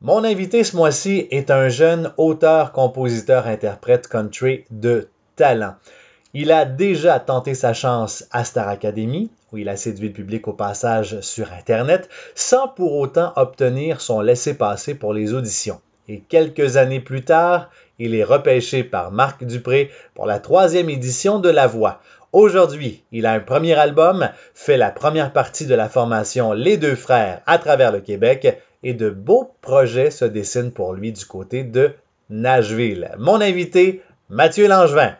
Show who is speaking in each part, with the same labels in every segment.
Speaker 1: Mon invité ce mois-ci est un jeune auteur, compositeur, interprète country de talent. Il a déjà tenté sa chance à Star Academy, où il a séduit le public au passage sur Internet, sans pour autant obtenir son laissez-passer pour les auditions. Et quelques années plus tard, il est repêché par Marc Dupré pour la troisième édition de La Voix. Aujourd'hui, il a un premier album, fait la première partie de la formation Les Deux Frères à travers le Québec et de beaux projets se dessinent pour lui du côté de Nashville. Mon invité, Mathieu Langevin.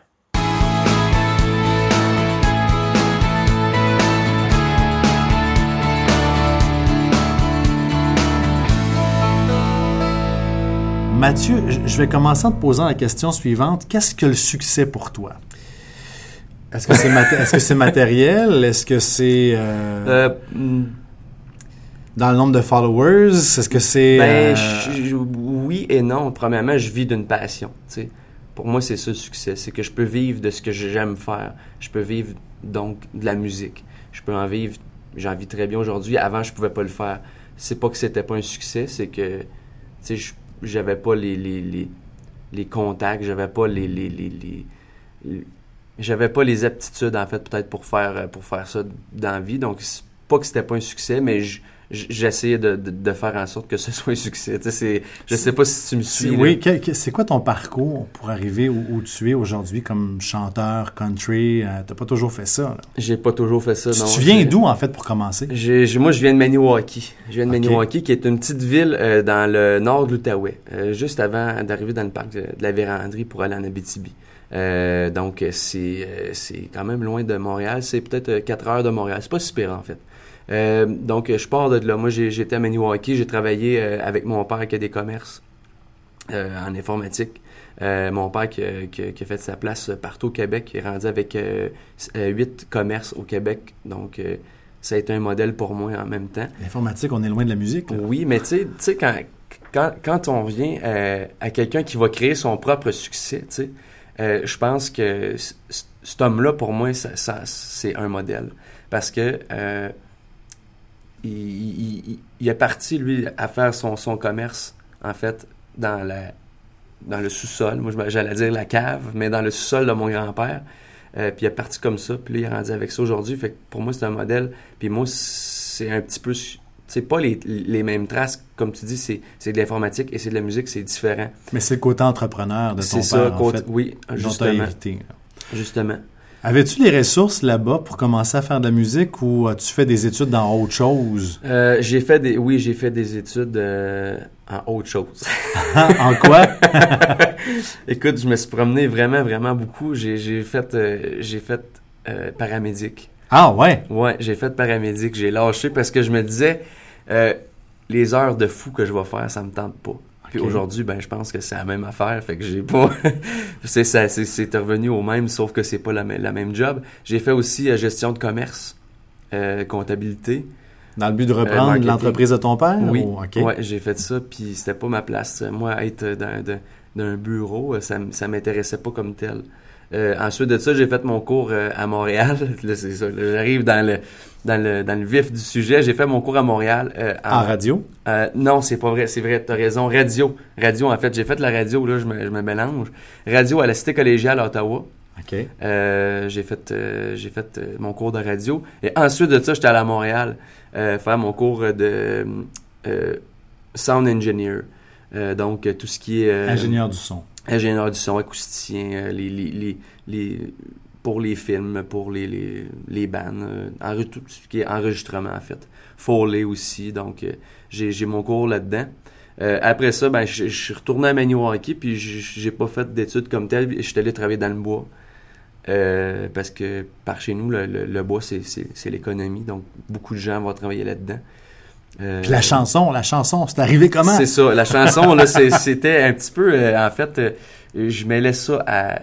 Speaker 1: Mathieu, je vais commencer en te posant la question suivante. Qu'est-ce que le succès pour toi? Est-ce que c'est matériel? Est-ce que c'est... Euh, euh, dans le nombre de followers? Est-ce que c'est...
Speaker 2: Ben, euh, oui et non. Premièrement, je vis d'une passion. Pour moi, c'est ça le succès. C'est que je peux vivre de ce que j'aime faire. Je peux vivre donc de la musique. Je peux en vivre. J'en vis très bien aujourd'hui. Avant, je pouvais pas le faire. C'est pas que c'était pas un succès, c'est que j'avais pas les, les, les, les contacts, j'avais pas les, les, les, j'avais pas les aptitudes en fait peut-être pour faire pour faire ça dans la vie. Donc pas que c'était pas un succès, mais je j'essayais de, de, faire en sorte que ce soit un succès. Tu sais, je sais pas si tu me suis.
Speaker 1: Oui, c'est quoi ton parcours pour arriver où, tu es aujourd'hui comme chanteur country? Euh, t'as pas toujours fait ça?
Speaker 2: J'ai pas toujours fait ça,
Speaker 1: tu,
Speaker 2: non.
Speaker 1: Tu viens d'où, en fait, pour commencer?
Speaker 2: moi, je viens de Maniwaki. Je viens de Maniwaki, qui est une petite ville euh, dans le nord de l'Outaouais, euh, juste avant d'arriver dans le parc de, la Vérandrie pour aller en Abitibi. donc, c'est c'est quand même loin de Montréal. C'est peut-être 4 heures de Montréal. C'est pas super, en fait. Euh, donc, je pars de là. Moi, j'étais à Maniwaki. J'ai travaillé euh, avec mon père qui a des commerces euh, en informatique. mon père qui, a fait sa place partout au Québec, qui est rendu avec huit commerces au Québec. Donc, ça a été un modèle pour moi en même temps.
Speaker 1: L'informatique, on est loin de la musique.
Speaker 2: Oui, mais tu sais, quand, quand, quand, on vient à quelqu'un qui va créer son propre succès, tu sais, je pense que cet homme-là, pour moi, ça, ça c'est un modèle. Parce que il, est parti, lui, à faire son, son commerce, en fait, dans, la, dans le sous-sol. Moi, j'allais dire la cave, mais dans le sous-sol de mon grand-père. Euh, puis il est parti comme ça, puis là, il est rendu avec ça aujourd'hui. Fait que pour moi, c'est un modèle. Puis moi, c'est un petit peu... C'est pas les, les, mêmes traces, comme tu dis, c'est de l'informatique et c'est de la musique, c'est différent.
Speaker 1: Mais c'est le côté entrepreneur de ton père, ça, en fait,
Speaker 2: oui, justement. Justement.
Speaker 1: Avais-tu les ressources là-bas pour commencer à faire de la musique ou as-tu fait des études dans autre chose?
Speaker 2: Euh, j'ai fait des, oui, j'ai fait des études euh, en autre chose.
Speaker 1: en quoi?
Speaker 2: Écoute, je me suis promené vraiment, vraiment beaucoup. J'ai, fait, euh, j'ai fait paramédic.
Speaker 1: Ah ouais?
Speaker 2: Ouais, j'ai fait paramédic. J'ai lâché parce que je me disais, les heures de fou que je vais faire, ça me tente pas. Puis aujourd'hui, ben, je pense que c'est la même affaire. Fait que j'ai pas. c'est, ça, c'est, revenu au même, sauf que c'est pas la, la même job. J'ai fait aussi euh, gestion de commerce, euh, comptabilité.
Speaker 1: Dans le but de reprendre euh, l'entreprise de ton père?
Speaker 2: Oui. Ouais, j'ai fait ça. Puis c'était pas ma place. Moi, être dans, dans, un bureau, ça, ça m'intéressait pas comme tel. Ensuite de ça, j'ai fait mon cours à Montréal. c'est ça. J'arrive dans le dans le, dans le vif du sujet. J'ai fait mon cours à Montréal.
Speaker 1: Euh, en, radio?
Speaker 2: Euh, non, c'est pas vrai. C'est vrai, t'as raison. Radio. Radio, en fait. J'ai fait la radio, là, je me, je me mélange. Radio à la Cité collégiale à Ottawa.
Speaker 1: OK.
Speaker 2: Euh, j'ai fait, j'ai fait mon cours de radio. Et ensuite de ça, j'étais allé à Montréal faire mon cours de sound engineer. donc, tout ce qui est...
Speaker 1: ingénieur du son.
Speaker 2: Ingénieur du son, acousticien, les pour les films, pour les, les, les bands, euh, tout ce qui est enregistrement en fait. Foley aussi, donc euh, j'ai mon cours là-dedans. Euh, après ça, ben, je suis retourné à Maniwaki, puis j'ai pas fait d'études comme telles, je suis allé travailler dans le bois. parce que par chez nous, le, le, bois, c'est l'économie, donc beaucoup de gens vont travailler là-dedans.
Speaker 1: Puis la chanson, la chanson, c'est arrivé comment?
Speaker 2: C'est ça, la chanson, là, c'était un petit peu, en fait, je mêlais ça à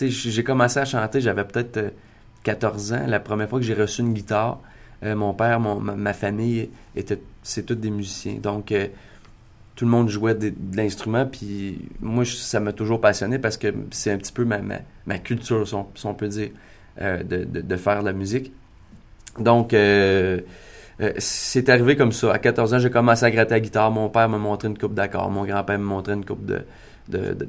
Speaker 2: j'ai commencé à chanter, j'avais peut-être 14 euh, ans, la première fois que j'ai reçu une guitare. Euh, mon père, ma, famille, était, c'est tous des musiciens. Donc, euh, tout le monde jouait de, l'instrument, puis moi, ça m'a toujours passionné parce que c'est un petit peu ma, ma, culture, si on, peut dire, de, de, faire de la musique. Donc, Euh, c'est arrivé comme ça. À 14 ans, j'ai commencé à gratter la guitare. Mon père m'a montré une coupe d'accords. Mon grand-père m'a montré une coupe de,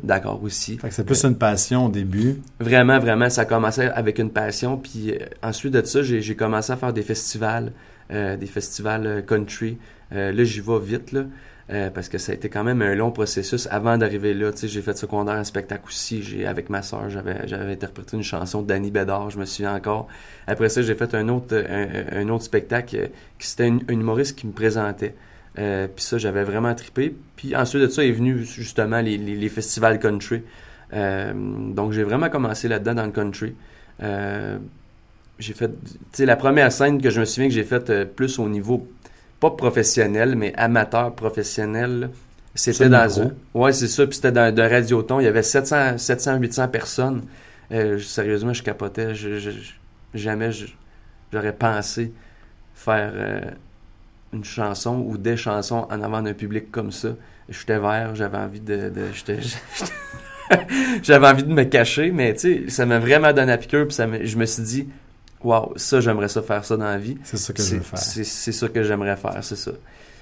Speaker 2: d'accord aussi.
Speaker 3: c'est plus une passion au début.
Speaker 2: Vraiment, vraiment, ça a commencé avec une passion. Puis euh, ensuite de ça, j'ai commencé à faire des festivals, euh, des festivals country. là, j'y vais vite, là. Parce que ça a été quand même un long processus avant d'arriver là. J'ai fait secondaire en spectacle aussi. Avec ma soeur, j'avais, interprété une chanson d'Annie Bédard, je me souviens encore. Après ça, j'ai fait un autre, un, autre spectacle qui c'était une, humoriste qui me présentait. Euh, puis ça, j'avais vraiment trippé. Puis ensuite de ça est venu justement les, les, festivals country. Euh, donc j'ai vraiment commencé là-dedans dans le country. Euh, j'ai fait, tu sais, la première scène que je me souviens que j'ai faite plus au niveau, pas professionnel, mais amateur professionnel. C'était dans un. Ouais, c'est ça. Puis c'était dans un radioton. Il y avait 700, 700 800 personnes. sérieusement, je capotais. Je, jamais j'aurais pensé faire une chanson ou des chansons en avant d'un public comme ça. J'étais vert, j'avais envie de, j'avais envie de me cacher, mais tu sais, ça m'a vraiment donné à piqûre, puis ça je me suis dit, waouh, ça, j'aimerais ça faire ça dans la vie.
Speaker 3: C'est ça que je veux faire.
Speaker 2: C'est ça que j'aimerais faire, c'est ça.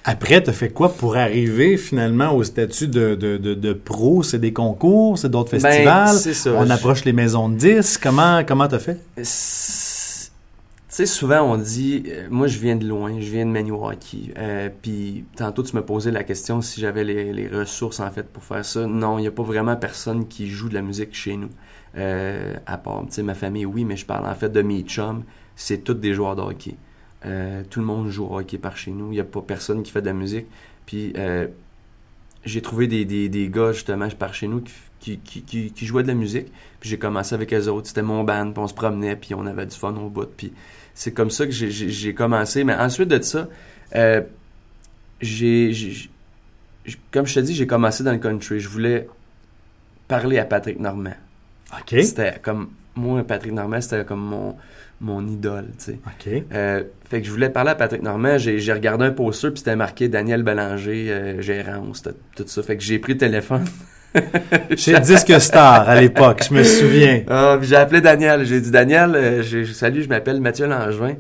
Speaker 3: Après, tu as fait quoi pour arriver finalement au statut de, de, de, pro? C'est des concours, c'est d'autres ben, festivals? ça, on approche les maisons de disques. Comment comment as fait?
Speaker 2: Tu sais, souvent on dit, euh, moi je viens de loin, je viens de Maniwaki. Euh, puis tantôt tu me posais la question si j'avais les, ressources en fait pour faire ça. Non, il n'y a pas vraiment personne qui joue de la musique chez nous. Euh, à part, tu sais, ma famille, oui, mais je parle en fait de mes chums, c'est tous des joueurs de hockey. tout le monde joue au hockey par chez nous. Il n'y a pas personne qui fait de la musique. Puis j'ai trouvé des, des, des, gars justement par chez nous qui, qui, jouaient de la musique. Puis j'ai commencé avec eux autres. C'était mon band, puis on se promenait, puis on avait du fun au bout. Puis c'est comme ça que j'ai commencé. Mais ensuite de ça, euh, j'ai, comme je te dis, j'ai commencé dans le country. Je voulais parler à Patrick Normand. C'était comme, moi, Patrick Normand, c'était comme mon, mon idole, tu sais.
Speaker 3: OK.
Speaker 2: Euh, fait que je voulais parler à Patrick Normand. J'ai regardé un poster, puis c'était marqué Daniel Bélanger, euh, gérant, tout ça. Fait que j'ai pris le téléphone.
Speaker 3: Chez Disque Star à l'époque, je me souviens.
Speaker 2: Ah, j'ai appelé Daniel. J'ai dit Daniel, euh, salut, je m'appelle Mathieu Langevin.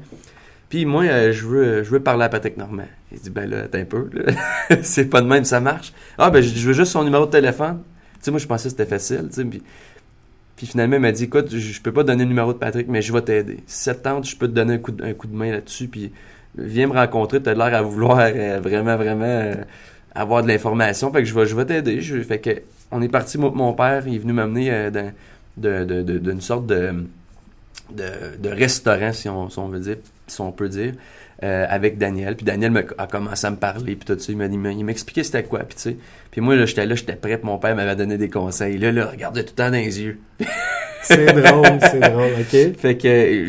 Speaker 2: Puis moi, euh, je veux je veux parler à Patrick Normand. Il dit ben là, attends un peu. c'est pas de même, ça marche. Ah ben je veux juste son numéro de téléphone. Tu sais, moi je pensais que c'était facile. Tu sais, puis, puis finalement, il m'a dit écoute, je, peux pas donner le numéro de Patrick, mais je vais t'aider. Si ça te tente, je peux te donner un coup de, main là-dessus. Puis viens me rencontrer. T'as l'air à vouloir euh, vraiment, vraiment avoir de l'information. Fait que je vais, je vais t'aider. Fait que on est parti, mon père, il est venu m'amener euh, d'une sorte de, de, restaurant, si on, veut dire, si on peut dire, euh, avec Daniel. Puis Daniel a commencé à me parler, puis tout ça. Il m'a expliqué c'était quoi, puis tu sais. Puis moi, là, j'étais là, j'étais prêt, puis mon père m'avait donné des conseils. Là, là, regardait tout le temps dans les yeux.
Speaker 3: c'est drôle, c'est drôle, OK.
Speaker 2: Fait que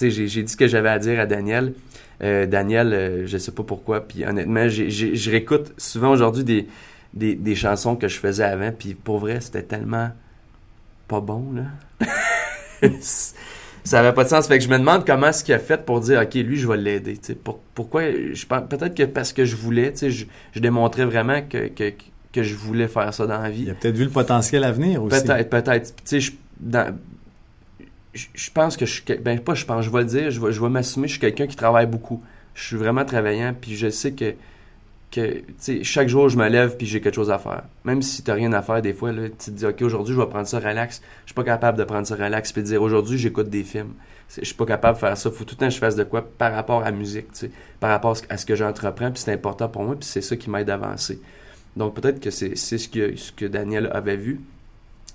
Speaker 2: j'ai dit ce que j'avais à dire à Daniel. Euh, Daniel, je sais pas pourquoi, puis honnêtement, je réécoute souvent aujourd'hui des des, chansons que je faisais avant, puis pour vrai, c'était tellement pas bon, là. ça avait pas de sens. Fait que je me demande comment est-ce qu'il a fait pour dire, OK, lui, je vais l'aider. Pour, pourquoi, je peut-être que parce que je voulais, tu sais, je, je, démontrais vraiment que, que, que, je voulais faire ça dans la vie.
Speaker 3: Il a peut-être vu le potentiel à venir aussi.
Speaker 2: Peut-être, peut-être. Tu sais, je, je, pense que je suis, ben pas je pense, je vais le dire, je vais, je vais m'assumer, je suis quelqu'un qui travaille beaucoup. Je suis vraiment travaillant, puis je sais que que chaque jour je me lève puis j'ai quelque chose à faire. Même si tu n'as rien à faire, des fois, là, tu te dis OK, aujourd'hui je vais prendre ça relax. Je suis pas capable de prendre ça relax puis de dire aujourd'hui j'écoute des films. Je suis pas capable de faire ça. Faut tout le temps que je fasse de quoi par rapport à la musique, par rapport à ce que j'entreprends, puis c'est important pour moi, puis c'est ça qui m'aide à avancer. Donc peut-être que c'est ce que, ce que Daniel avait vu.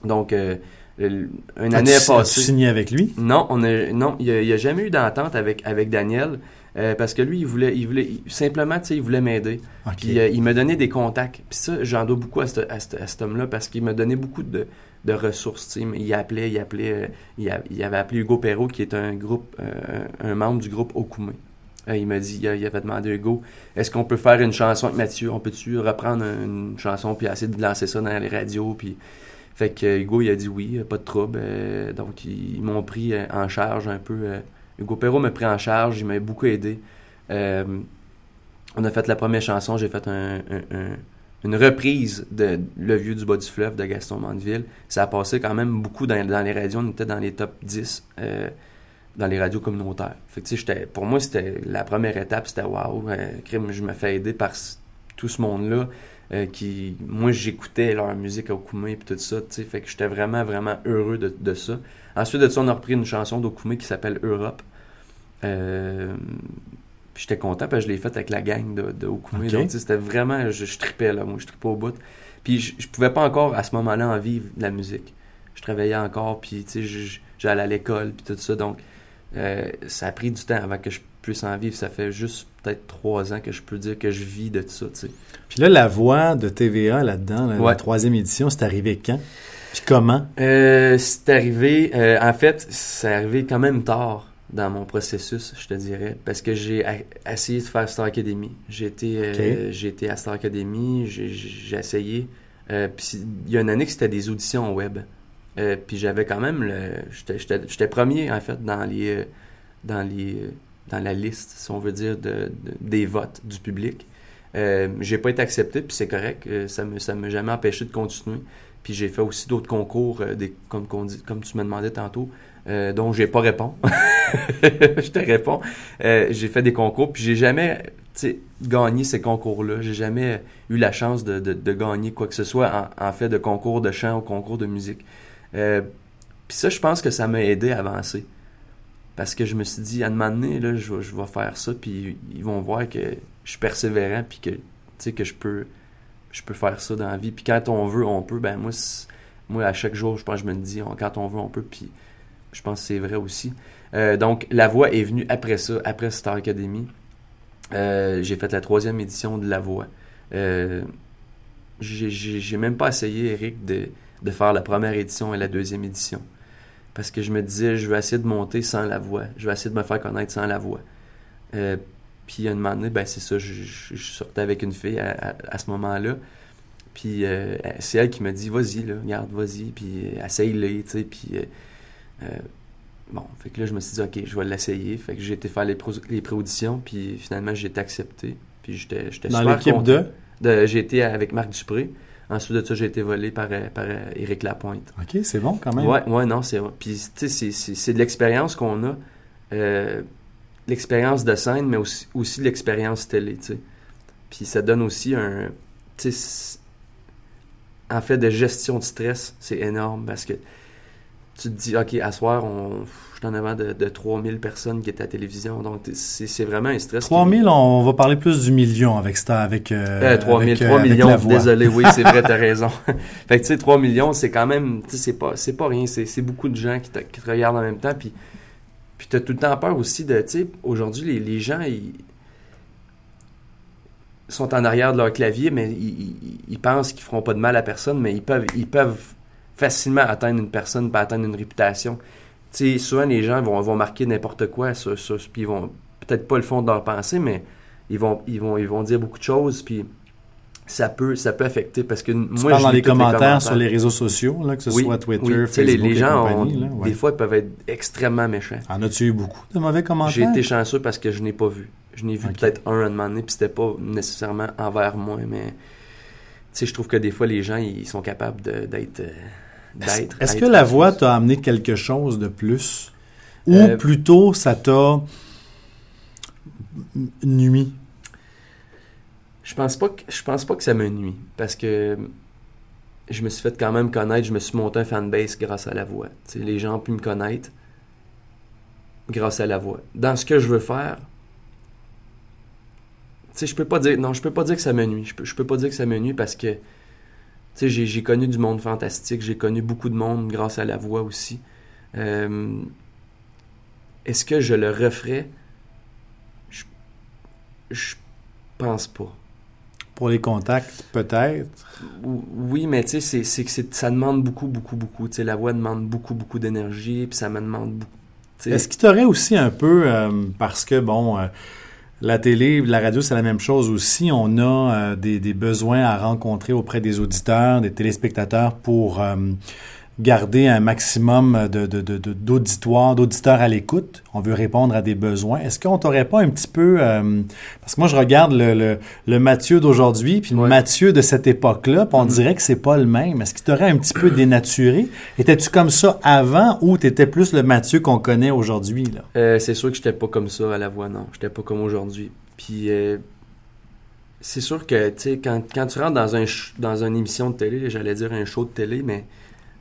Speaker 2: Donc euh, une année a passé.
Speaker 3: signé avec lui?
Speaker 2: Non, on a, non, il n'y a, jamais eu d'entente avec, avec Daniel. Euh, parce que lui, il voulait, il voulait simplement, tu sais, il voulait m'aider. Puis euh, il m'a donné des contacts. Puis ça, j'en dois beaucoup à, cet homme-là parce qu'il m'a donné beaucoup de, ressources. Il appelait, il appelait, euh, il, avait appelé Hugo Perrault, qui est un groupe, un membre du groupe Okume. il m'a dit, il, avait demandé à Hugo, est-ce qu'on peut faire une chanson avec Mathieu? On peut-tu reprendre une chanson puis essayer de lancer ça dans les radios? Puis fait que Hugo, il a dit oui, pas de trouble. donc ils m'ont pris en charge un peu Hugo Perrault m'a pris en charge, il m'a beaucoup aidé. Euh, on a fait la première chanson, j'ai fait une reprise de Le Vieux du bas du fleuve de Gaston Mandeville. Ça a passé quand même beaucoup dans, les radios, on était dans les top 10 euh, dans les radios communautaires. Pour moi, c'était la première étape, c'était waouh, euh, je me fais aider par tout ce monde-là. Euh, qui, moi, j'écoutais leur musique à Okoumé et tout ça, tu sais, fait que j'étais vraiment, vraiment heureux de, de ça. Ensuite de ça, on a repris une chanson d'Okoumé qui s'appelle Europe. Euh, puis j'étais content parce que je l'ai faite avec la gang de, de. Donc, c'était vraiment, je, je tripais là, moi, je tripais au bout. Puis je, je pouvais pas encore à ce moment-là en vivre de la musique. Je travaillais encore, puis tu sais, j'allais à l'école, puis tout ça. Donc, euh, ça a pris du temps avant que je puisse en vivre. Ça fait juste peut-être trois ans que je peux dire que je vis de ça, tu sais.
Speaker 3: Puis là, la voix de TVA là-dedans, la, troisième édition, c'est arrivé quand? Puis comment?
Speaker 2: Euh, c'est arrivé, euh, en fait, c'est arrivé quand même tard dans mon processus, je te dirais, parce que j'ai essayé de faire Star Academy. J'ai été, euh, j'ai été à Star Academy, j'ai- essayé. Puis il y a une année que c'était des auditions web. Puis j'avais quand même le, j'étais- premier en fait dans les, dans les, dans la liste, si on veut dire, de, de- des votes du public. Euh, j'ai pas été accepté, puis c'est correct. euh, ça ça m'a jamais empêché de continuer. Puis j'ai fait aussi d'autres concours, euh, comme, tu me demandais tantôt, euh, dont j'ai pas répondu. je te réponds. J'ai fait des concours, puis j'ai jamais gagné ces concours-là. J'ai jamais eu la chance de, gagner quoi que ce soit en, en fait de concours de chant ou concours de musique. Puis ça, je pense que ça m'a aidé à avancer. Parce que je me suis dit, à un moment donné, je, vais- faire ça, puis ils vont voir que je suis persévérant, puis que, je peux, je peux faire ça dans la vie. Puis quand on veut, on peut. Ben moi, à chaque jour, je pense, je me dis, quand on veut, on peut. Puis je pense que c'est vrai aussi. Euh, donc, la voix est venue après ça, après Star Academy. Euh, j'ai fait la troisième édition de La Voix. Euh, j'ai- même pas essayé, Eric, de faire la première édition et la deuxième édition. Parce que je me disais, je vais essayer de monter sans la voix. Je vais essayer de me faire connaître sans la voix. Euh, puis à un moment donné, ben c'est ça, je, je- je sortais avec une fille à, à- à ce moment-là. Puis euh, c'est elle qui m'a dit, vas-y, là, regarde, vas-y, puis euh, essaye-les, tu sais. Puis euh, bon, fait que là, je me suis dit, ok, je vais l'essayer. Fait que j'ai été faire les, les pré-auditions, puis finalement, j'ai été accepté. Puis j'étais j'étais
Speaker 3: Dans l'équipe de?
Speaker 2: De- J'ai été avec Marc Dupré. Ensuite de ça, j'ai été volé par, euh, par euh, Éric Lapointe.
Speaker 3: OK, c'est bon quand même.
Speaker 2: Ouais, ouais, non, c'est vrai. Puis, tu sais, c'est- de l'expérience qu'on a. euh, l'expérience de scène, mais aussi, aussi l'expérience télé, tu sais. Puis ça donne aussi un... Tu sais, c'est- en fait, de gestion de stress, c'est énorme parce que tu te dis, OK, à soir, on, je suis en avant de, de 3000 personnes qui étaient à la télévision. Donc, c'est vraiment un stress. qui-
Speaker 3: 3000, on va parler plus du million avec ça, avec, euh,
Speaker 2: Euh, 3, 000,
Speaker 3: avec, euh,
Speaker 2: 3
Speaker 3: avec
Speaker 2: millions,
Speaker 3: la
Speaker 2: désolé, oui, c'est vrai, t'as raison. fait que tu sais, 3 millions, c'est quand même, tu sais, c'est pas, c'est pas rien, c'est, c'est beaucoup de gens qui te, qui te regardent en même temps, puis, puis t'as tout le temps peur aussi de, tu sais, aujourd'hui, les, les gens, ils sont en arrière de leur clavier, mais ils, ils- ils pensent qu'ils feront pas de mal à personne, mais ils peuvent, ils peuvent facilement atteindre une personne, pas atteindre une réputation. Tu sais, souvent, les gens vont, vont marquer n'importe quoi sur, sur, puis ils vont peut-être pas le fond de leur pensée, mais ils vont, ils vont, ils vont dire beaucoup de choses, puis ça peut, ça peut affecter parce que
Speaker 3: Tu
Speaker 2: moi,
Speaker 3: parles
Speaker 2: je
Speaker 3: dans les
Speaker 2: tous
Speaker 3: commentaires, sur les réseaux sociaux, là, que ce
Speaker 2: Oui,
Speaker 3: soit Twitter,
Speaker 2: oui,
Speaker 3: Facebook
Speaker 2: les, les
Speaker 3: et
Speaker 2: gens, ont-
Speaker 3: ouais.
Speaker 2: des fois, ils peuvent être extrêmement méchants.
Speaker 3: En as-tu eu beaucoup de mauvais
Speaker 2: J'ai
Speaker 3: commentaires?
Speaker 2: été chanceux parce que je n'ai pas vu. Je n'ai vu peut-être un à un moment donné, puis c'était pas nécessairement envers moi, mais tu sais, je trouve que des fois, les gens, ils sont capables d'être.
Speaker 3: Est-ce
Speaker 2: d'être-
Speaker 3: est-ce que la voix t'a amené quelque chose de plus? Ou
Speaker 2: Euh,
Speaker 3: plutôt, ça t'a nuit?
Speaker 2: Je pense pas que je pense pas que ça me nuit parce que je me suis fait quand même connaître, je me suis monté un fanbase grâce à la voix. Les gens ont pu me connaître grâce à la voix. Dans ce que je veux faire, je peux pas dire non, je peux pas dire que ça me nuit. Je peux, je peux pas dire que ça me nuit parce que sais, j'ai, connu du monde fantastique, j'ai connu beaucoup de monde grâce à la voix aussi. Euh, est-ce que je le referais? Je je pense pas.
Speaker 3: Pour les contacts, peut-être?
Speaker 2: Ou- Oui, mais tu sais, c'est, que ça demande beaucoup, beaucoup, beaucoup. Tu sais, la voix demande beaucoup, beaucoup d'énergie, puis ça me demande beaucoup.
Speaker 3: Est-ce qu'il t'aurait aussi un peu, euh, parce que, bon, euh, la télé, la radio, c'est la même chose aussi. On a euh, des, besoins à rencontrer auprès des auditeurs, des téléspectateurs pour euh,
Speaker 1: garder un maximum de, de, de, d'auditeurs à l'écoute. On veut répondre à des besoins. Est-ce qu'on t'aurait pas un petit peu... Euh, parce que moi, je regarde le, le, le Mathieu d'aujourd'hui, puis le Mathieu de cette époque-là, puis on mm-hmm. dirait que c'est pas le même. Est-ce qu'il t'aurait un petit peu dénaturé? Étais-tu comme ça avant ou t'étais plus le Mathieu qu'on connaît aujourd'hui?
Speaker 2: Euh, c'est sûr que j'étais pas comme ça à la voix, non. J'étais pas comme aujourd'hui. Puis... Euh, c'est sûr que, tu sais, quand, quand, tu rentres dans, un dans une émission de télé, j'allais dire un show de télé, mais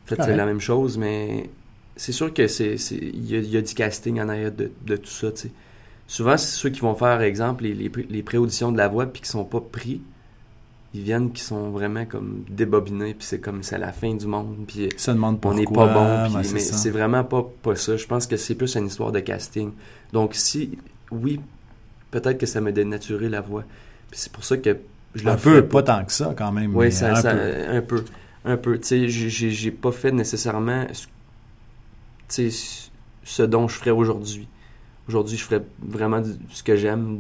Speaker 2: fait, c'est la même chose, mais c'est sûr que c'est il y, a du casting en arrière de, de tout ça, tu sais. Souvent, c'est ceux qui vont faire, exemple, les, les, les pré-auditions de la voix puis qui sont pas pris, ils viennent qui sont vraiment comme débobinés puis c'est comme c'est la fin du monde puis
Speaker 1: ça demande
Speaker 2: on
Speaker 1: n'est
Speaker 2: pas bon mais c'est vraiment pas pas ça je pense que c'est plus une histoire de casting donc si oui peut-être que ça me dénaturait la voix puis c'est pour ça que
Speaker 1: je Un peu, pas. tant que ça quand même.
Speaker 2: Oui, ça, un, peu. un peu. Un peu. Tu sais, j'ai pas fait nécessairement ce dont je ferais aujourd'hui. Aujourd'hui, je ferais vraiment ce que j'aime.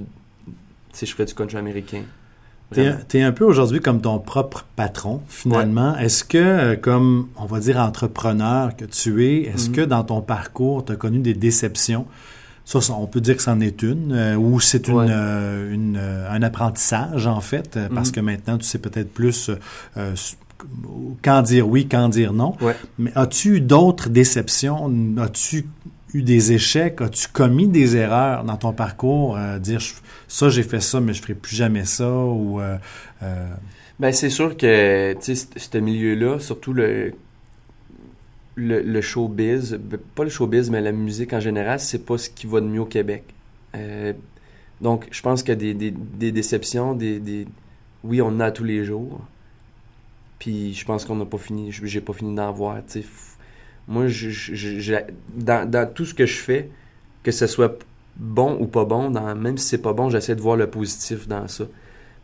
Speaker 2: Tu je ferais du country américain.
Speaker 1: Tu es, un peu aujourd'hui comme ton propre patron, finalement. Est-ce que, euh, comme, on va dire, entrepreneur que tu es, est-ce mm-hmm. que dans ton parcours, tu as connu des déceptions? Ça, on peut dire que c'en est une, euh, ou c'est une, euh, euh, un apprentissage, en fait, parce mhm. que maintenant, tu sais peut-être plus quand dire oui, quand dire non. Mais as-tu eu d'autres déceptions? As-tu eu des échecs? As-tu commis des erreurs dans ton parcours? dire, ça, j'ai fait ça, mais je ferai plus jamais ça, ou...
Speaker 2: Ben, c'est sûr que, ce milieu-là, surtout le le, showbiz, ben, pas le showbiz, mais la musique en général, c'est pas ce qui va de mieux au Québec. Euh, donc, je pense qu'il y a des, des, déceptions, des, des, Oui, on en a tous les jours. Puis, je pense qu'on n'a pas fini, j'ai pas fini d'en voir. Moi, je, dans, dans, tout ce que je fais, que ce soit bon ou pas bon, dans, même si c'est pas bon, j'essaie de voir le positif dans ça.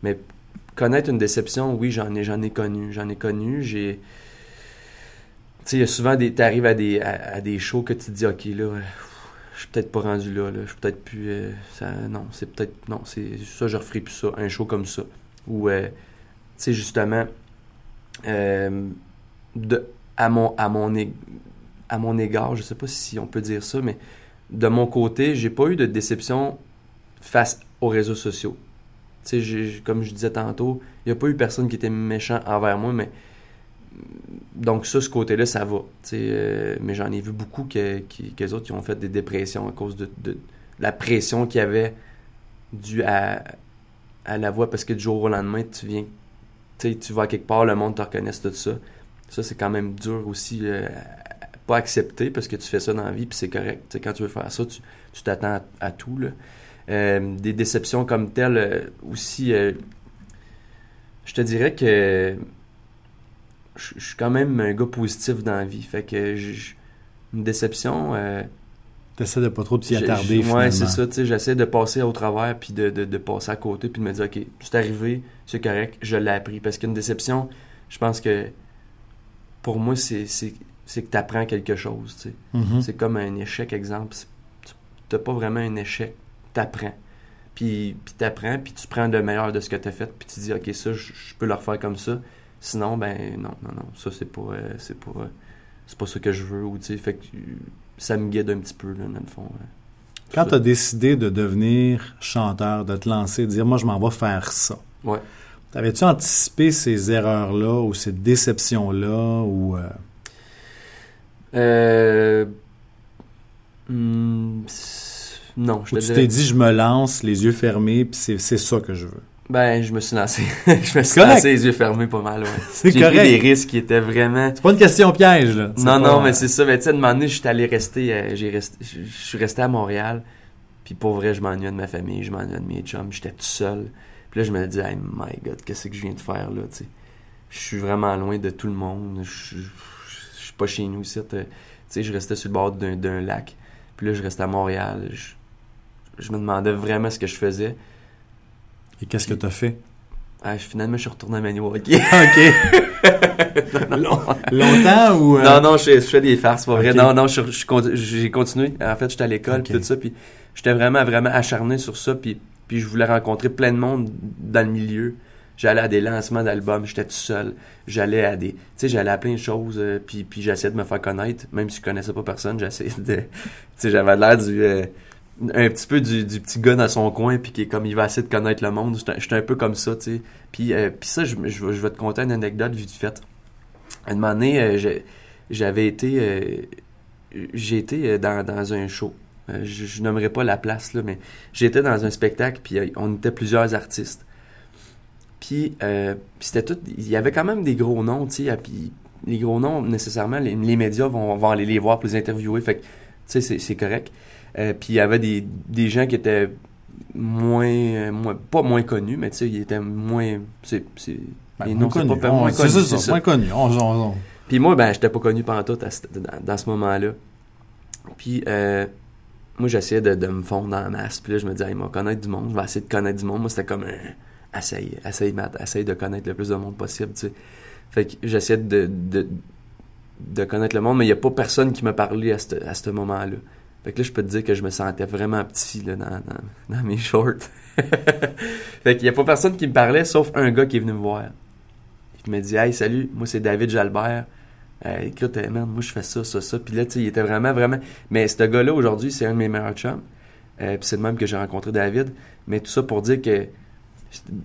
Speaker 2: Mais connaître une déception, oui, j'en ai, ai connu. J'en ai connu. J'ai tu sais, il y a souvent des. T'arrives à des, à, des shows que tu te dis, OK, là, je suis peut-être pas rendu là, là. Je suis peut-être plus. Euh, ça, non, c'est peut-être. Non, c'est ça, je referai plus ça. Un show comme ça. Ou, euh, tu sais, justement, euh, à, mon, à, mon, à mon égard, je sais pas si on peut dire ça, mais de mon côté, j'ai pas eu de déception face aux réseaux sociaux. Comme je disais tantôt, il n'y a pas eu personne qui était méchant envers moi, mais donc ça, ce côté-là, ça va. Euh, mais j'en ai vu beaucoup que, qui, autres qui ont fait des dépressions à cause de, la pression qu'il y avait due à, la voix parce que du jour au lendemain, tu viens, tu vas quelque part, le monde te reconnaisse tout ça. Ça, c'est quand même dur aussi euh, pas accepter parce que tu fais ça dans la vie puis c'est correct. quand tu veux faire ça, tu t'attends à, tout. Là. Euh, des déceptions comme telles aussi, je te dirais que je suis quand même un gars positif dans la vie. Fait que une déception.
Speaker 1: T'essaies de pas trop t'y attarder.
Speaker 2: Ouais, c'est ça. J'essaie de passer au travers puis de, de, passer à côté puis de me dire, OK, c'est arrivé, c'est correct, je l'ai appris. Parce qu'une déception, je pense que pour moi, c'est que tu apprends quelque chose. Mm-hmm. C'est comme un échec, exemple. Tu pas vraiment un échec, tu apprends. Puis, puis tu apprends, puis tu prends le meilleur de ce que tu as fait, puis tu dis, OK, ça, je peux le refaire comme ça. Sinon, ben non, non, non, ça c'est pas, euh, c'est pas, euh, c'est pas ce que je veux. Ou, fait que ça me guide un petit peu, là, dans le fond.
Speaker 1: Quand tu as décidé de devenir chanteur, de te lancer, de dire, moi, je m'en vais faire ça.
Speaker 2: Ouais.
Speaker 1: Avais-tu anticipé ces erreurs-là ou ces déceptions-là ou. Euh...
Speaker 2: euh hmm, non,
Speaker 1: je Ou tu t'es dit, je me lance, les yeux fermés, puis c'est ça que je veux?
Speaker 2: Ben, je me suis lancé. je me suis lancé les yeux fermés pas mal, ouais.
Speaker 1: c'est correct.
Speaker 2: J'ai pris des risques qui étaient vraiment...
Speaker 1: C'est pas une question piège, là.
Speaker 2: Non, non, mais c'est ça. Mais tu sais, à un moment donné, j'étais allé rester... Euh, j'ai resté, je suis resté à Montréal. Puis pour vrai, je m'ennuie de ma famille, je m'ennuie de mes chums. J'étais tout seul. Puis là, je me dis, hey, my God, qu'est-ce que je viens de faire, là, tu sais? Je suis vraiment loin de tout le monde. Je suis pas chez nous, ici. Tu sais, je restais sur le bord d'un lac. Puis là, je restais à Montréal. je me demandais vraiment ce que je faisais.
Speaker 1: Et qu'est-ce que tu as fait?
Speaker 2: Ah, finalement, je suis retourné à
Speaker 1: Maniwaki. OK. Longtemps ou.
Speaker 2: Euh? Non, non, je, fais des farces, pas vrai. Non, non, j'ai continué. En fait, j'étais à l'école, okay. tout ça, puis j'étais vraiment, vraiment acharné sur ça, puis, puis je voulais rencontrer plein de monde dans le milieu. J'allais à des lancements d'albums, j'étais tout seul. J'allais à des, tu sais, j'allais à plein de choses, euh, puis, puis j'essayais de me faire connaître, même si je connaissais pas personne, j'essayais de, tu sais, j'avais l'air du, euh, un petit peu du, petit gars dans son coin, puis qui est comme, il va essayer de connaître le monde. J'étais un peu comme ça, tu sais. Puis, euh, ça, je, je, vais te conter une anecdote vite fait. À un moment donné, j'avais été, j'ai été dans, dans un show. je, je nommerai pas la place, là, mais j'étais dans un spectacle, puis on était plusieurs artistes. Euh, puis, c'était tout. Il y avait quand même des gros noms, tu sais. Puis les gros noms, nécessairement, les, médias vont, vont, aller les voir pour les interviewer. Fait que, tu sais, c'est correct. Euh, puis il y avait des, des, gens qui étaient moins, moins. Pas moins connus, mais tu sais, ils étaient moins. C'est.
Speaker 1: Ben, moins, connus. Pas, moins connus. C'est ça, moins connus.
Speaker 2: Puis moi, ben, j'étais pas connu pendant tout dans, dans, ce moment-là. Puis. Euh, moi, j'essayais de, de, me fondre dans la masse. Puis là, je me disais, il m'a connaître du monde. Je vais essayer de connaître du monde. Moi, c'était comme un essaye, essaye, Matt, essaye de connaître le plus de monde possible, tu sais. Fait que j'essaie de, de, de, connaître le monde, mais il n'y a pas personne qui m'a parlé à ce à ce moment-là. Fait que là, je peux te dire que je me sentais vraiment petit là, dans, dans, mes shorts. fait qu'il n'y a pas personne qui me parlait, sauf un gars qui est venu me voir. Il m'a dit Hey, salut, moi c'est David Jalbert. Euh, écoute, man, moi je fais ça, ça, ça. Puis là, tu sais, il était vraiment, vraiment. Mais ce gars-là, aujourd'hui, c'est un de mes meilleurs chums. Euh, puis c'est le même que j'ai rencontré David. Mais tout ça pour dire que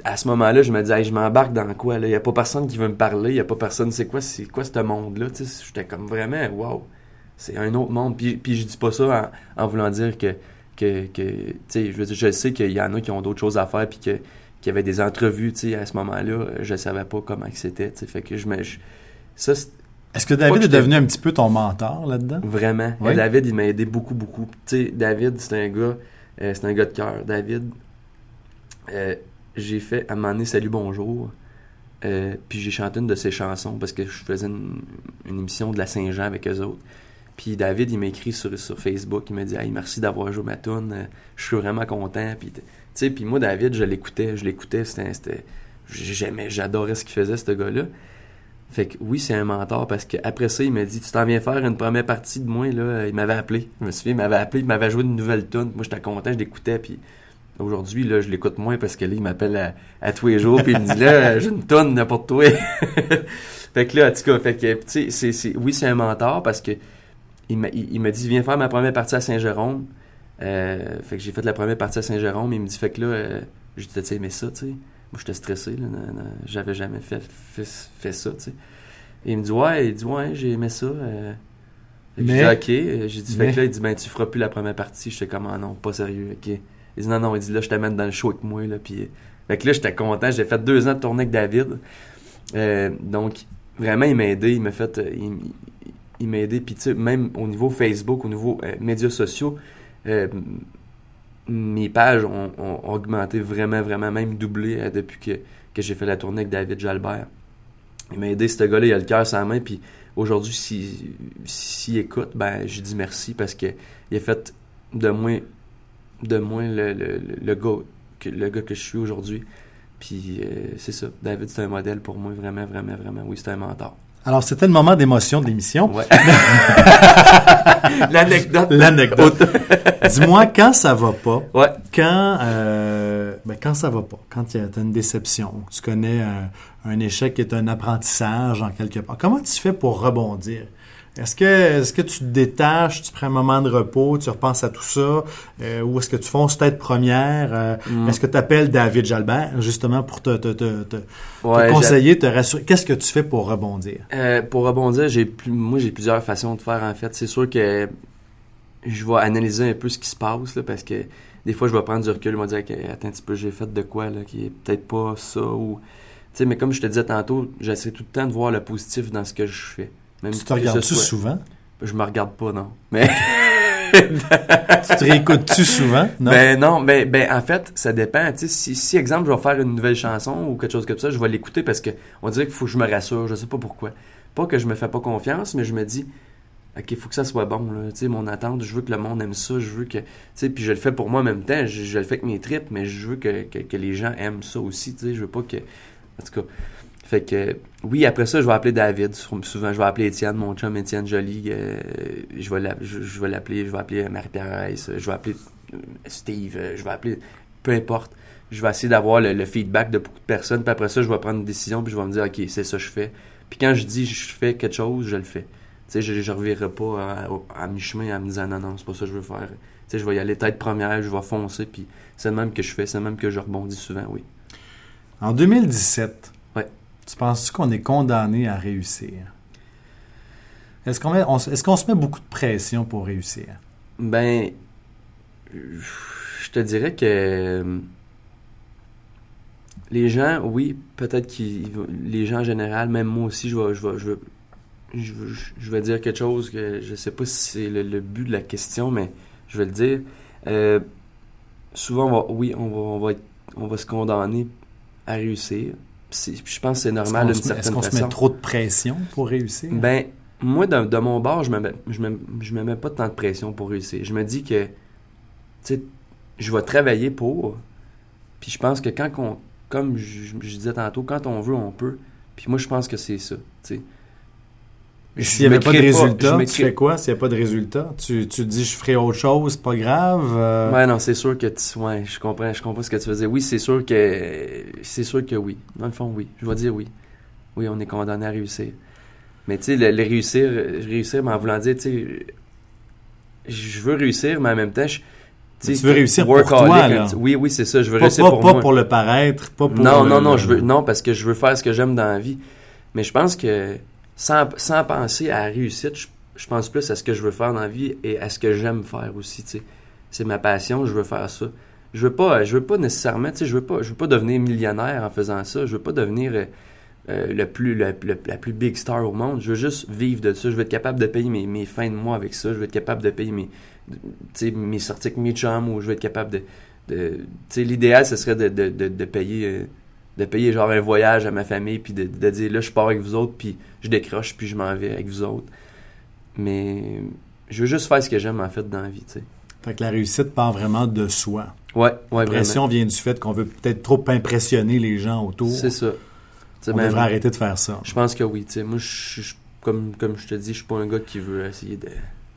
Speaker 2: à ce moment-là, je me disais, je m'embarque dans quoi? Il n'y a pas personne qui veut me parler, il n'y a pas personne, c'est quoi, c'est quoi ce monde-là? J'étais comme vraiment, wow, c'est un autre monde. Puis, puis je dis pas ça en, voulant dire que, que, que je, je sais qu'il y en a qui ont d'autres choses à faire, puis que, qu'il y avait des entrevues, à ce moment-là, je savais pas comment c'était, fait que je me... ça,
Speaker 1: est-ce que David est devenu un petit peu ton mentor là-dedans?
Speaker 2: Vraiment. David, il m'a aidé beaucoup, beaucoup. Tu sais, David, c'est un gars, euh, c'est un gars de cœur. David, euh, j'ai fait à un moment donné Salut Bonjour. Euh, puis j'ai chanté une de ses chansons parce que je faisais une, émission de la Saint-Jean avec eux autres. Puis David, il m'a écrit sur, sur Facebook, il m'a dit Hey, merci d'avoir joué ma tune, euh, je suis vraiment content. Puis, puis moi, David, je l'écoutais, je l'écoutais, c'était, j'aimais, j'adorais ce qu'il faisait, ce gars-là. Fait que oui, c'est un mentor parce qu'après ça, il m'a dit Tu t'en viens faire une première partie de moi, là. Il m'avait appelé. Je me souviens, il m'avait appelé, il m'avait joué une nouvelle tune. Moi, j'étais content, je l'écoutais. Puis Aujourd'hui, là, je l'écoute moins parce que là, il m'appelle à, tous les jours, puis il me dit là, j'ai une tonne n'importe toi. fait que là, en tout cas, fait que, tu sais, c'est, oui, c'est un mentor parce que il m'a, il, dit, viens faire ma première partie à Saint-Jérôme. Euh, fait que j'ai fait la première partie à Saint-Jérôme. Il me dit, fait que là, euh, j'ai dit, aimé ça, tu sais. Moi, j'étais stressé, là. J'avais jamais fait, fait, ça, tu sais. il me dit, ouais, il dit, ouais, j'ai aimé ça. Euh. mais, j'ai dit, ok. J'ai dit, fait que là, il dit, ben, tu feras plus la première partie. J'étais comme, ah non, pas sérieux, ok. Il dit non, non, il dit là, je t'amène dans le show avec moi. Là, puis, fait que là, j'étais content. J'ai fait deux ans de tournée avec David. Euh, donc, vraiment, il m'a aidé. Il m'a fait. Euh, il, m'a aidé. Puis, tu sais, même au niveau Facebook, au niveau euh, médias sociaux, mes pages ont, augmenté vraiment, vraiment, même doublé depuis que, que j'ai fait la tournée avec David Jalbert. Il m'a aidé, ce gars-là, il a le cœur la main. Puis, aujourd'hui, s'il si, écoute, ben, je dis merci parce qu'il a fait de moi de moi le, le, le, gars, que, le gars que je suis aujourd'hui. Puis euh, c'est ça. David, c'est un modèle pour moi, vraiment, vraiment, vraiment. Oui, c'est un mentor.
Speaker 1: Alors, c'était le moment d'émotion de l'émission.
Speaker 2: Ouais. L'anecdote.
Speaker 1: L'anecdote. Dis-moi quand ça va pas.
Speaker 2: Ouais.
Speaker 1: Quand, euh, ben, quand ça va pas. Quand tu as une déception. Tu connais un, un, échec qui est un apprentissage en quelque part. Comment tu fais pour rebondir? Est-ce que, est que tu te détaches, tu prends un moment de repos, tu repenses à tout ça, euh, ou est-ce que tu fonces tête première? Euh, mm. Est-ce que tu appelles David Jalbert, justement, pour te, te, te, te, conseiller, te rassurer? Qu'est-ce que tu fais pour rebondir?
Speaker 2: Euh, pour rebondir, j'ai plus, moi, j'ai plusieurs façons de faire, en fait. C'est sûr que je vais analyser un peu ce qui se passe, là, parce que des fois, je vais prendre du recul, je vais dire, attends un petit peu, j'ai fait de quoi, là, qui est peut-être pas ça, ou... Tu sais, mais comme je te disais tantôt, j'essaie tout le temps de voir le positif dans ce que je fais.
Speaker 1: Même tu te regardes-tu souvent?
Speaker 2: Je me regarde pas, non. Mais.
Speaker 1: tu te réécoutes-tu souvent?
Speaker 2: Non? Ben non, ben, ben en fait, ça dépend. si, si, exemple, je vais faire une nouvelle chanson ou quelque chose comme ça, je vais l'écouter parce que on dirait qu'il faut que je me rassure, je sais pas pourquoi. Pas que je me fais pas confiance, mais je me dis, OK, il faut que ça soit bon. Là. mon attente, je veux que le monde aime ça, je veux que. Puis je le fais pour moi en même temps, je, le fais avec mes tripes, mais je veux que, que, que les gens aiment ça aussi. Je veux pas que. En tout cas. Fait que, oui, après ça, je vais appeler David. Souvent, je vais appeler Étienne, mon chum Étienne Joly. Euh, je vais l'appeler, je, vais appeler Marie-Pierre je vais appeler euh, Steve, euh, je vais appeler, peu importe. je vais essayer d'avoir le, feedback de beaucoup de personnes, puis après ça, je vais prendre une décision, puis je vais me dire, OK, c'est ça que je fais. Puis quand je dis je fais quelque chose, je le fais. Tu sais, je ne reviendrai pas à, à, mi-chemin en me disant, non, non, c'est pas ça que je veux faire. Tu sais, je vais y aller tête première, je vais foncer, puis c'est le même que je fais, c'est le même que je rebondis souvent, oui.
Speaker 1: En 2017,
Speaker 2: Ouais.
Speaker 1: Tu penses qu'on est condamné à réussir? Est-ce qu'on se met beaucoup de pression pour réussir?
Speaker 2: Ben, je te dirais que les gens, oui, peut-être qu'ils, les gens en général, même moi aussi, je vais, je vais, je vais, dire quelque chose que je sais pas si c'est le, but de la question, mais je vais le dire. Euh, souvent, oui, on va, on va se condamner à réussir. Je pense que c'est normal d'une
Speaker 1: se met- est-ce
Speaker 2: certaine
Speaker 1: qu'on se
Speaker 2: façon.
Speaker 1: met trop de pression pour réussir?
Speaker 2: Ben, moi, de, de mon bord, je me, je, me, je me mets pas tant de pression pour réussir. Je me dis que, tu sais, je vais travailler pour. Puis je pense que quand on, comme je, je disais tantôt, quand on veut, on peut. Puis moi, je pense que c'est ça, tu sais.
Speaker 1: S'il n'y avait pas de
Speaker 2: pas-
Speaker 1: résultat, tu fais quoi s'il n'y a pas de résultat? Tu, tu dis je ferai autre chose, pas grave? euh,
Speaker 2: Ouais, non, c'est sûr que tu, ouais, je comprends, je comprends ce que tu faisais. Oui, c'est sûr que, c'est sûr que oui. Dans le fond, oui. Je vais dire oui. Oui, on est condamné à réussir. Mais tu sais, le, le réussir, réussir, mais en voulant dire, tu sais, je veux réussir, mais en même temps, je,
Speaker 1: Tu veux réussir pour toi,
Speaker 2: un
Speaker 1: là.
Speaker 2: Oui, oui, c'est ça. Je veux
Speaker 1: Pas,
Speaker 2: réussir
Speaker 1: pas-
Speaker 2: pour
Speaker 1: pas
Speaker 2: moi.
Speaker 1: pour le paraître, pas pour
Speaker 2: non,
Speaker 1: le-
Speaker 2: non, non, je veux, non, parce que je veux faire ce que j'aime dans la vie. Mais je pense que sans, penser à la réussite, je, pense plus à ce que je veux faire dans la vie et à ce que j'aime faire aussi. C'est ma passion, je veux faire ça. Je veux pas, je veux pas nécessairement, je veux pas, je veux pas devenir millionnaire en faisant ça. Je veux pas devenir euh, euh, le plus, la plus big star au monde. Je veux juste vivre de ça. Je veux être capable de payer mes, fins de mois avec ça. Je veux être capable de payer mes, mes sorties avec mes chums ou je veux être capable de, de l'idéal, ce serait de payer, euh, de payer genre un voyage à ma famille puis de, de dire là, je pars avec vous autres puis je décroche puis je m'en vais avec vous autres. Mais je veux juste faire ce que j'aime en fait dans la vie, tu sais.
Speaker 1: Fait que la réussite part vraiment de soi.
Speaker 2: Ouais, ouais,
Speaker 1: La
Speaker 2: vraiment.
Speaker 1: pression vient du fait qu'on veut peut-être trop impressionner les gens autour.
Speaker 2: C'est ça.
Speaker 1: On devrait arrêter de faire ça.
Speaker 2: Je pense que oui, tu sais. Moi, je, je- comme, comme je te dis, je suis pas un gars qui veut essayer de.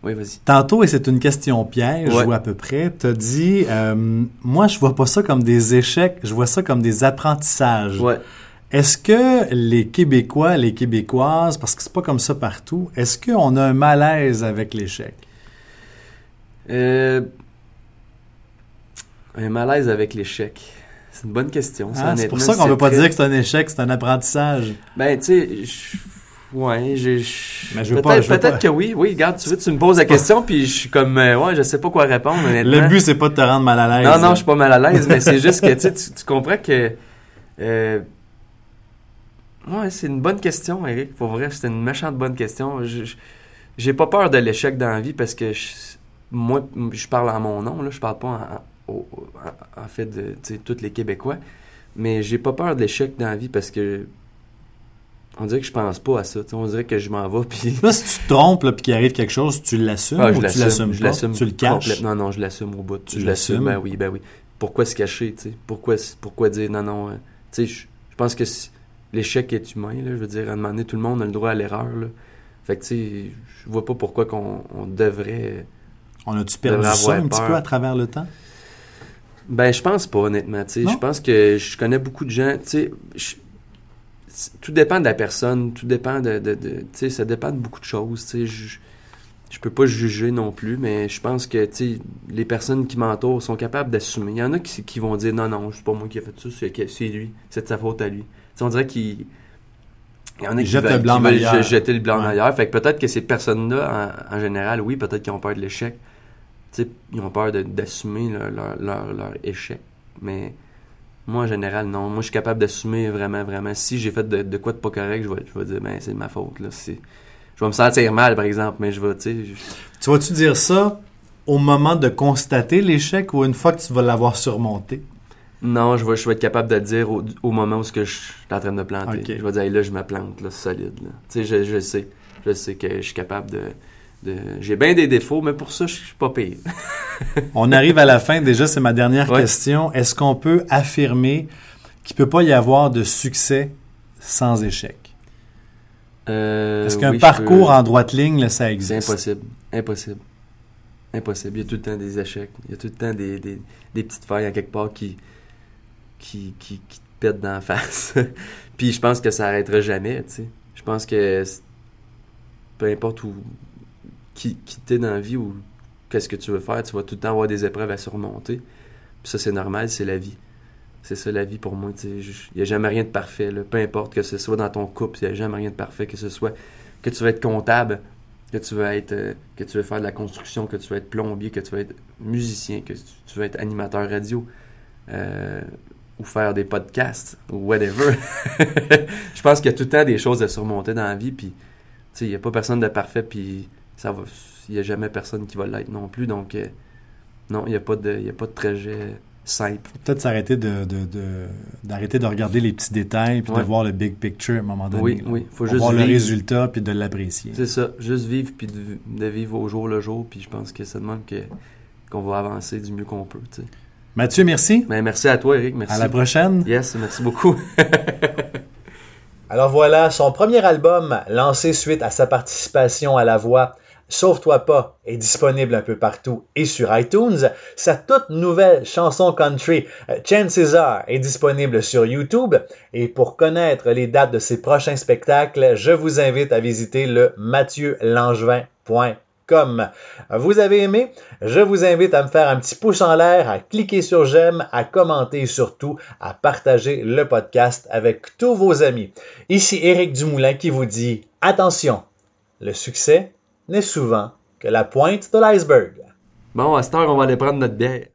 Speaker 2: Oui, vas-y.
Speaker 1: Tantôt, et c'est une question piège,
Speaker 2: Ouais.
Speaker 1: ou à peu près, t'as dit, euh, moi, je vois pas ça comme des échecs, je vois ça comme des apprentissages.
Speaker 2: Ouais.
Speaker 1: Est-ce que les Québécois, les Québécoises, parce que c'est pas comme ça partout, est-ce qu'on a un malaise avec l'échec?
Speaker 2: Euh, un malaise avec l'échec? C'est une bonne question.
Speaker 1: Hein, c'est pour ça qu'on veut pas
Speaker 2: très-
Speaker 1: dire que c'est un échec, c'est un apprentissage.
Speaker 2: Ben, tu sais, je- ouais, j'ai. je-
Speaker 1: Mais je veux
Speaker 2: Peut-être peut-être
Speaker 1: pas-
Speaker 2: que oui. Oui, regarde, tu veux, tu me poses la question, puis je suis comme, euh, ouais, je sais pas quoi répondre, honnêtement.
Speaker 1: Le but, c'est pas de te rendre mal à l'aise.
Speaker 2: Non, non, je suis pas mal à l'aise, mais c'est juste que tu, comprends que. euh, ouais, c'est une bonne question, Eric. Pour vrai, c'est une méchante bonne question. J'ai pas peur de l'échec dans la vie parce que je- moi, je parle en mon nom, là, je parle pas en, en- au- en- en fait de tous les Québécois, mais j'ai pas peur de l'échec dans la vie parce que. On dirait que je pense pas à ça. On dirait que je m'en vais, puis.
Speaker 1: Là, si tu te trompes, puis qu'il arrive quelque chose, tu l'assumes
Speaker 2: Ah,
Speaker 1: ou tu
Speaker 2: l'assume,
Speaker 1: l'assumes
Speaker 2: je
Speaker 1: pas?
Speaker 2: l'assume
Speaker 1: Tu le caches?
Speaker 2: Non, non, je l'assume au bout.
Speaker 1: Tu
Speaker 2: je l'assume.
Speaker 1: l'assumes?
Speaker 2: Ben oui, ben oui. Pourquoi se cacher, tu sais? Pourquoi, pourquoi dire non, non? euh, tu sais, je je pense que l'échec est humain, là. Je veux dire, à un moment donné, tout le monde a le droit à l'erreur. Fait que, tu sais, je vois pas pourquoi qu'on on devrait...
Speaker 1: On a-tu perdu ça un petit peu à travers le temps?
Speaker 2: Ben, je pense pas, honnêtement? Je pense que je connais beaucoup de gens, tu sais... Tout dépend de la personne, tout dépend de... de, de- tu sais, ça dépend de beaucoup de choses, tu sais. Je, je peux pas juger non plus, mais je pense que, tu sais, les personnes qui m'entourent sont capables d'assumer. Il y en a qui, qui vont dire, non, non, c'est pas moi qui ai fait ça, c'est lui, c'est de sa faute à lui. Tu sais, on dirait qu'il... Il y en a qui
Speaker 1: jettent le blanc
Speaker 2: qui veulent jeter le blanc
Speaker 1: Ouais.
Speaker 2: ailleurs. Fait que peut-être que ces personnes-là, en, en général, oui, peut-être qu'ils ont peur de l'échec. Tu sais, ils ont peur d'assumer leur, leur, leur, leur échec. Mais moi, en général, non. Moi, je suis capable d'assumer vraiment, vraiment. Si j'ai fait de, de quoi de pas correct, je vais, je vais dire, ben, c'est de ma faute. Là. Je vais me sentir mal, par exemple, mais je vais, tu sais... je-
Speaker 1: Tu vas-tu dire ça au moment de constater l'échec ou une fois que tu vas l'avoir surmonté?
Speaker 2: Non, je vais, je vais être capable de dire au, au moment où ce que je suis en train de me planter. Je vais dire, Hey, là, je me plante, là, solide. Là. Tu sais, je, je sais. Je sais que je suis capable de... J'ai bien des défauts, mais pour ça, je suis pas pire.
Speaker 1: On arrive à la fin. Déjà, c'est ma dernière
Speaker 2: Ouais.
Speaker 1: question. Est-ce qu'on peut affirmer qu'il peut pas y avoir de succès sans échec?
Speaker 2: Euh,
Speaker 1: Est-ce qu'un
Speaker 2: oui,
Speaker 1: parcours
Speaker 2: peux-
Speaker 1: en droite ligne, là, ça
Speaker 2: C'est
Speaker 1: existe?
Speaker 2: impossible. Impossible. Impossible. Il y a tout le temps des échecs. Il y a tout le temps des, des, des petites failles à quelque part qui. qui, qui, qui te pète dans la face. Puis je pense que ça arrêtera jamais, tu sais. Je pense que peu importe où qui, qui t'es dans la vie ou qu'est-ce que tu veux faire, tu vas tout le temps avoir des épreuves à surmonter. Puis ça, c'est normal, c'est la vie. C'est ça la vie pour moi. Il n'y a jamais rien de parfait. Là. Peu importe que ce soit dans ton couple, il n'y a jamais rien de parfait. Que ce soit que tu veux être comptable, que tu veux être euh, que tu veux faire de la construction, que tu veux être plombier, que tu veux être musicien, que tu veux être animateur radio. Euh, ou faire des podcasts ou whatever. je pense qu'il y a tout le temps des choses à surmonter dans la vie, puis il n'y a pas personne de parfait, puis ça va, il n'y a jamais personne qui va l'être non plus, donc euh, non, il n'y a, pas de, y a pas de trajet simple.
Speaker 4: Peut-être s'arrêter de, d'arrêter de, regarder les petits détails, puis de voir le big picture à un moment donné.
Speaker 2: Oui, oui,
Speaker 4: faut juste voir le résultat, puis de l'apprécier.
Speaker 2: C'est ça, juste vivre, puis de, vivre au jour le jour, puis je pense que ça demande que, qu'on va avancer du mieux qu'on peut, tu sais.
Speaker 4: Mathieu, merci.
Speaker 2: Ben, merci à toi, Eric. Merci.
Speaker 4: À la prochaine.
Speaker 2: Yes, merci beaucoup.
Speaker 1: Alors voilà, son premier album, lancé suite à sa participation à la voix Sauve-toi pas est disponible un peu partout et sur iTunes. Sa toute nouvelle chanson country Chances Are est disponible sur YouTube. Et pour connaître les dates de ses prochains spectacles, je vous invite à visiter le mathieu-langevin.com comme vous avez aimé, je vous invite à me faire un petit pouce en l'air, à cliquer sur j'aime, à commenter et surtout à partager le podcast avec tous vos amis. Ici Éric Dumoulin qui vous dit attention, le succès n'est souvent que la pointe de l'iceberg.
Speaker 2: Bon, à cette heure, on va aller prendre notre bière.